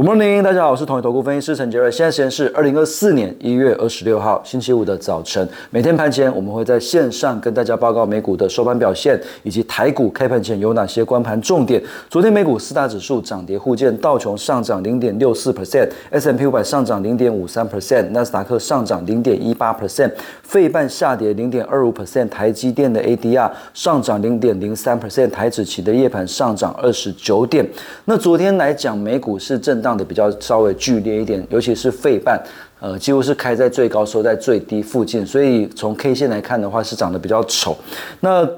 Good morning，大家好，我是统一投顾分析师陈杰瑞。现在时间是二零二四年一月二十六号星期五的早晨。每天盘前我们会在线上跟大家报告美股的收盘表现，以及台股开盘前有哪些关盘重点。昨天美股四大指数涨跌互见，道琼上涨零点六四 percent，S M P 五百上涨零点五三 percent，纳斯达克上涨零点一八 percent，费半下跌零点二五 percent，台积电的 A D R 上涨零点零三 percent，台指期的夜盘上涨二十九点。那昨天来讲，美股是震荡。的比较稍微剧烈一点，尤其是费半，呃，几乎是开在最高收在最低附近，所以从 K 线来看的话，是涨得比较丑。那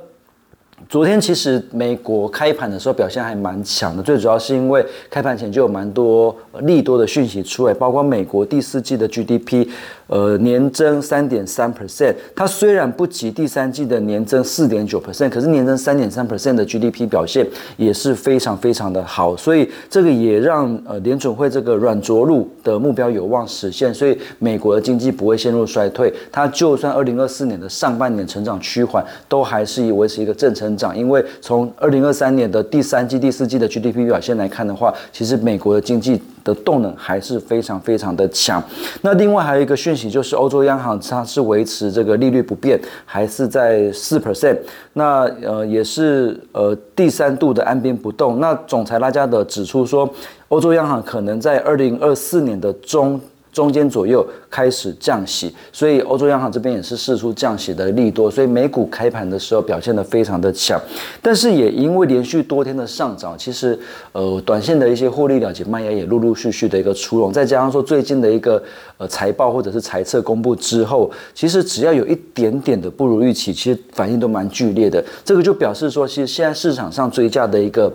昨天其实美国开盘的时候表现还蛮强的，最主要是因为开盘前就有蛮多利多的讯息出来，包括美国第四季的 GDP。呃，年增三点三 percent，它虽然不及第三季的年增四点九 percent，可是年增三点三 percent 的 GDP 表现也是非常非常的好，所以这个也让呃联准会这个软着陆的目标有望实现，所以美国的经济不会陷入衰退，它就算二零二四年的上半年成长趋缓，都还是以维持一个正成长，因为从二零二三年的第三季、第四季的 GDP 表现来看的话，其实美国的经济。的动能还是非常非常的强。那另外还有一个讯息，就是欧洲央行它是维持这个利率不变，还是在四 percent。那呃也是呃第三度的按兵不动。那总裁拉加德指出说，欧洲央行可能在二零二四年的中。中间左右开始降息，所以欧洲央行这边也是试出降息的利多，所以美股开盘的时候表现得非常的强，但是也因为连续多天的上涨，其实呃短线的一些获利了结卖压也陆陆续续的一个出笼，再加上说最近的一个呃财报或者是财测公布之后，其实只要有一点点的不如预期，其实反应都蛮剧烈的，这个就表示说，其实现在市场上追价的一个。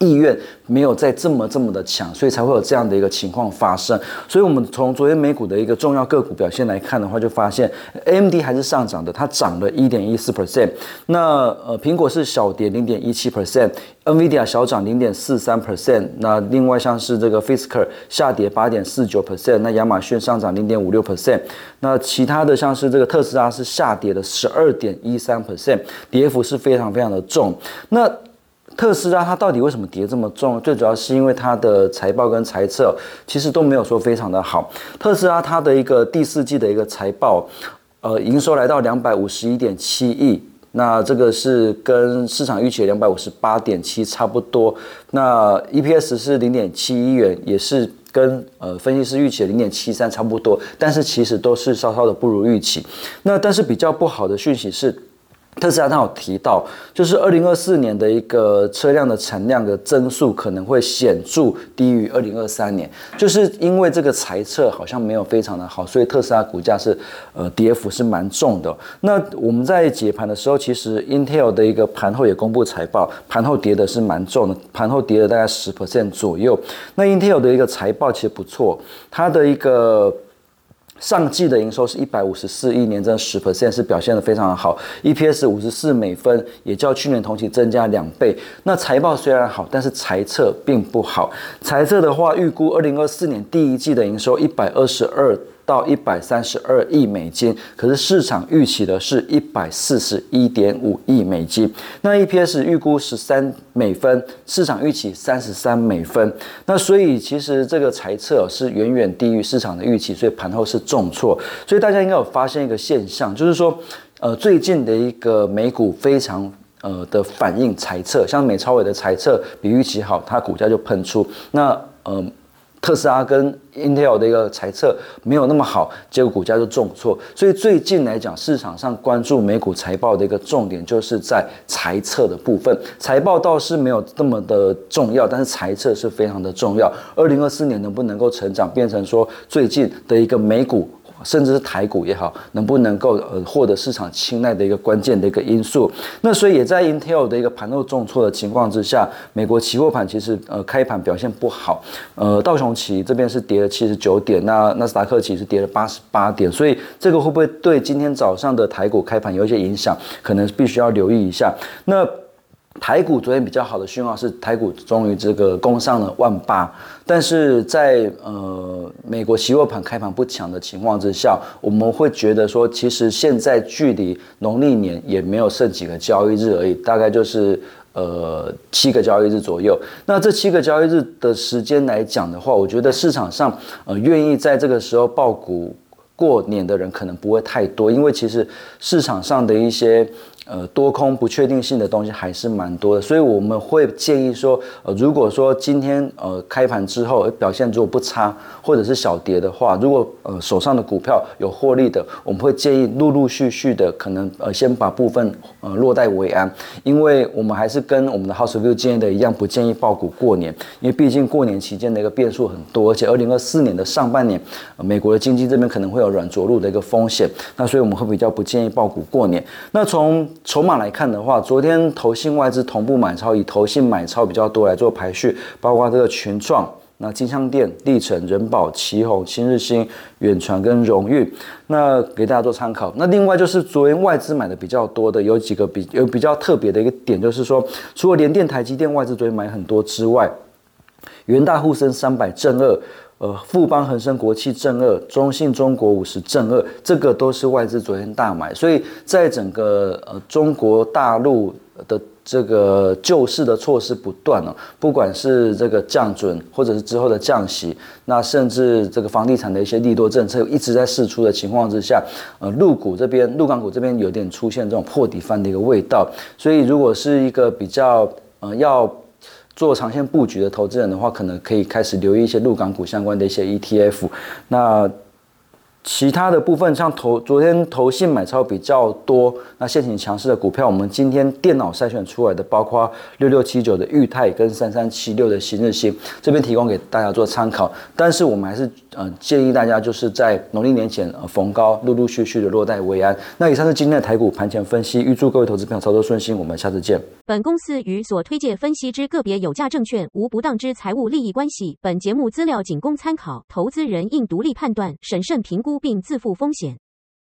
意愿没有再这么这么的强，所以才会有这样的一个情况发生。所以，我们从昨天美股的一个重要个股表现来看的话，就发现 AMD 还是上涨的，它涨了一点一四 percent。那呃，苹果是小跌零点一七 percent，NVIDIA 小涨零点四三 percent。那另外像是这个 Fisker 下跌八点四九 percent，那亚马逊上涨零点五六 percent。那其他的像是这个特斯拉是下跌了十二点一三 percent，跌幅是非常非常的重。那特斯拉它到底为什么跌这么重？最主要是因为它的财报跟财测其实都没有说非常的好。特斯拉它的一个第四季的一个财报，呃，营收来到两百五十一点七亿，那这个是跟市场预期两百五十八点七差不多。那 EPS 是零点七一元，也是跟呃分析师预期的零点七三差不多，但是其实都是稍稍的不如预期。那但是比较不好的讯息是。特斯拉它有提到，就是二零二四年的一个车辆的产量的增速可能会显著低于二零二三年，就是因为这个财测好像没有非常的好，所以特斯拉股价是呃跌幅是蛮重的。那我们在解盘的时候，其实 Intel 的一个盘后也公布财报，盘后跌的是蛮重的，盘后跌了大概十 percent 左右。那 Intel 的一个财报其实不错，它的一个。上季的营收是一百五十四亿，年增十 percent，是表现的非常的好。EPS 五十四美分，也较去年同期增加两倍。那财报虽然好，但是财测并不好。财测的话，预估二零二四年第一季的营收一百二十二。到一百三十二亿美金，可是市场预期的是一百四十一点五亿美金。那 EPS 预估十三美分，市场预期三十三美分。那所以其实这个猜测是远远低于市场的预期，所以盘后是重挫。所以大家应该有发现一个现象，就是说，呃，最近的一个美股非常呃的反应猜测，像美超伟的猜测比预期好，它股价就喷出。那呃。特斯拉跟 Intel 的一个财测没有那么好，结果股价就重挫。所以最近来讲，市场上关注美股财报的一个重点就是在财测的部分。财报倒是没有那么的重要，但是财测是非常的重要。二零二四年能不能够成长，变成说最近的一个美股。甚至是台股也好，能不能够呃获得市场青睐的一个关键的一个因素。那所以也在 Intel 的一个盘后重挫的情况之下，美国期货盘其实呃开盘表现不好。呃，道琼期这边是跌了七十九点，那纳斯达克期是跌了八十八点。所以这个会不会对今天早上的台股开盘有一些影响？可能必须要留意一下。那。台股昨天比较好的讯号是台股终于这个攻上了万八，但是在呃美国期货盘开盘不强的情况之下，我们会觉得说，其实现在距离农历年也没有剩几个交易日而已，大概就是呃七个交易日左右。那这七个交易日的时间来讲的话，我觉得市场上呃愿意在这个时候爆股过年的人可能不会太多，因为其实市场上的一些。呃，多空不确定性的东西还是蛮多的，所以我们会建议说，呃，如果说今天呃开盘之后表现如果不差，或者是小跌的话，如果呃手上的股票有获利的，我们会建议陆陆续续的可能呃先把部分呃落袋为安，因为我们还是跟我们的 House View 建议的一样，不建议爆股过年，因为毕竟过年期间的一个变数很多，而且二零二四年的上半年，美国的经济这边可能会有软着陆的一个风险，那所以我们会比较不建议爆股过年。那从筹码来看的话，昨天投信外资同步买超，以投信买超比较多来做排序，包括这个群创、那金香店、历城、人保、旗宏、新日新、远传跟荣誉，那给大家做参考。那另外就是昨天外资买的比较多的，有几个比有比较特别的一个点，就是说除了联电、台积电外资昨天买很多之外，元大、沪深三百正二。呃，富邦、恒生、国企正二，中信、中国五十正二，这个都是外资昨天大买，所以在整个呃中国大陆的这个救市的措施不断哦，不管是这个降准，或者是之后的降息，那甚至这个房地产的一些利多政策一直在释出的情况之下，呃，陆股这边、陆港股这边有点出现这种破底翻的一个味道，所以如果是一个比较呃要。做长线布局的投资人的话，可能可以开始留意一些陆港股相关的一些 ETF。那其他的部分，像投昨天投信买超比较多，那现行强势的股票，我们今天电脑筛选出来的，包括六六七九的裕泰跟三三七六的新日新，这边提供给大家做参考。但是我们还是呃建议大家就是在农历年前呃逢高陆陆续续的落袋为安。那以上是今天的台股盘前分析，预祝各位投资朋友操作顺心，我们下次见。本公司与所推介分析之个别有价证券无不当之财务利益关系。本节目资料仅供参考，投资人应独立判断、审慎评估估并自负风险。